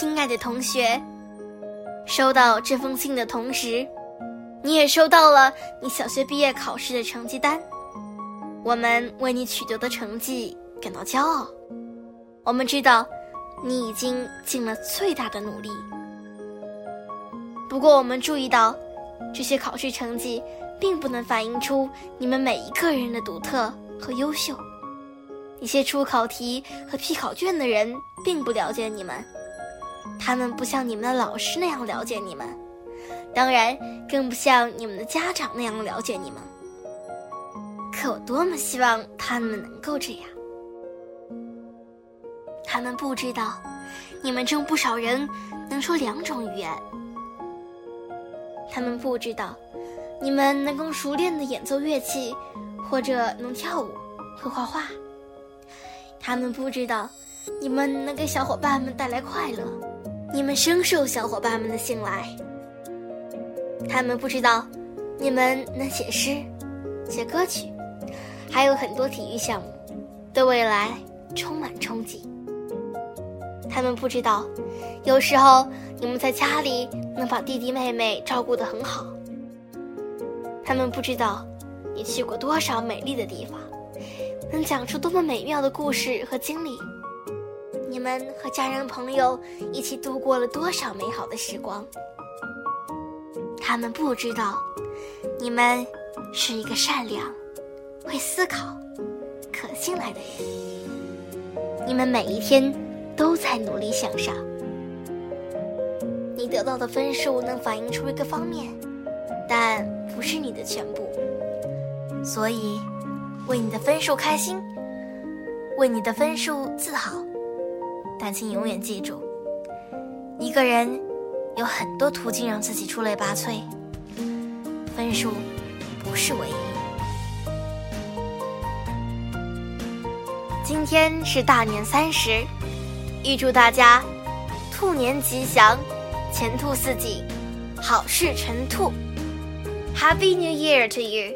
亲爱的同学，收到这封信的同时，你也收到了你小学毕业考试的成绩单。我们为你取得的成绩感到骄傲。我们知道，你已经尽了最大的努力。不过，我们注意到，这些考试成绩并不能反映出你们每一个人的独特和优秀。一些出考题和批考卷的人并不了解你们，他们不像你们的老师那样了解你们，当然更不像你们的家长那样了解你们。可我多么希望他们能够这样！他们不知道，你们中不少人能说两种语言。他们不知道，你们能够熟练的演奏乐器，或者能跳舞、会画画。他们不知道，你们能给小伙伴们带来快乐，你们深受小伙伴们的信赖。他们不知道，你们能写诗、写歌曲，还有很多体育项目，对未来充满憧憬。他们不知道，有时候你们在家里能把弟弟妹妹照顾得很好。他们不知道，你去过多少美丽的地方。能讲出多么美妙的故事和经历，你们和家人朋友一起度过了多少美好的时光。他们不知道，你们是一个善良、会思考、可信赖的人。你们每一天都在努力向上。你得到的分数能反映出一个方面，但不是你的全部，所以。为你的分数开心，为你的分数自豪，但请永远记住，一个人有很多途径让自己出类拔萃，分数不是唯一。今天是大年三十，预祝大家兔年吉祥，前兔似锦，好事成兔，Happy New Year to you！